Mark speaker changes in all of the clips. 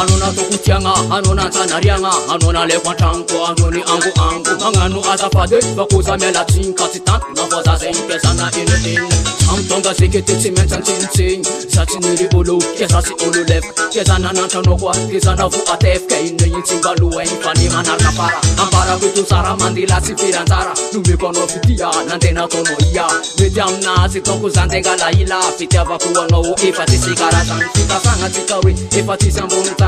Speaker 1: ananakoaa ananasana anneaolaiee eee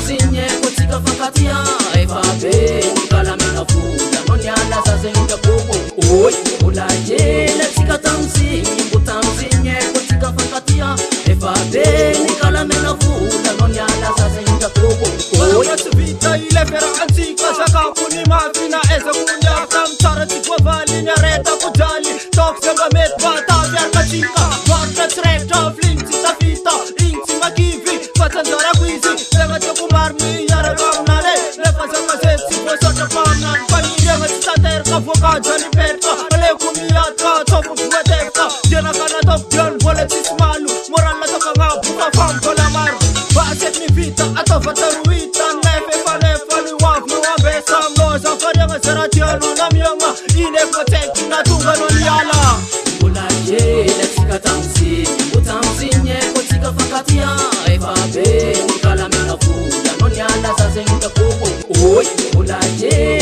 Speaker 1: kolagena tsikatamsiy bo tamsynyeto tikafakatia evabeny kalamena vona nonialazazzatoko asyvita ileferantsika zakakony makina ezakonyatamtaratikavalinyaretako jaly tok zangametyva ae e